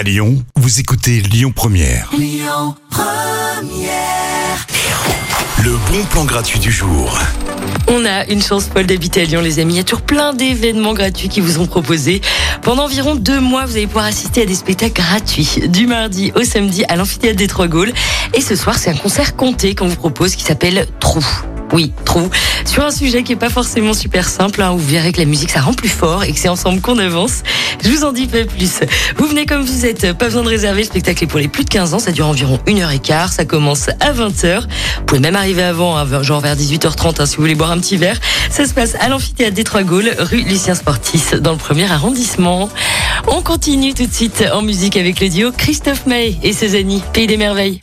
À Lyon, vous écoutez Lyon Première. Le bon plan gratuit du jour. On a une chance folle d'habiter à Lyon, les amis. Il y a toujours plein d'événements gratuits qui vous sont proposés. Pendant environ deux mois, vous allez pouvoir assister à des spectacles gratuits. Du mardi au samedi à l'amphithéâtre des Trois Gaules. Et ce soir, c'est un concert compté qu'on vous propose qui s'appelle Trou. Oui, Trou. Un sujet qui est pas forcément super simple, hein, vous verrez que la musique, ça rend plus fort et que c'est ensemble qu'on avance. Je vous en dis pas plus. Vous venez comme vous êtes, pas besoin de réserver. Le spectacle est pour les plus de 15 ans. Ça dure environ une heure et quart. Ça commence à 20h. Vous pouvez même arriver avant, hein, genre vers 18h30 hein, si vous voulez boire un petit verre. Ça se passe à l'amphithéâtre des Trois Gaules, rue Lucien Sportis, dans le premier arrondissement. On continue tout de suite en musique avec le duo Christophe May et ses amis, Pays des Merveilles.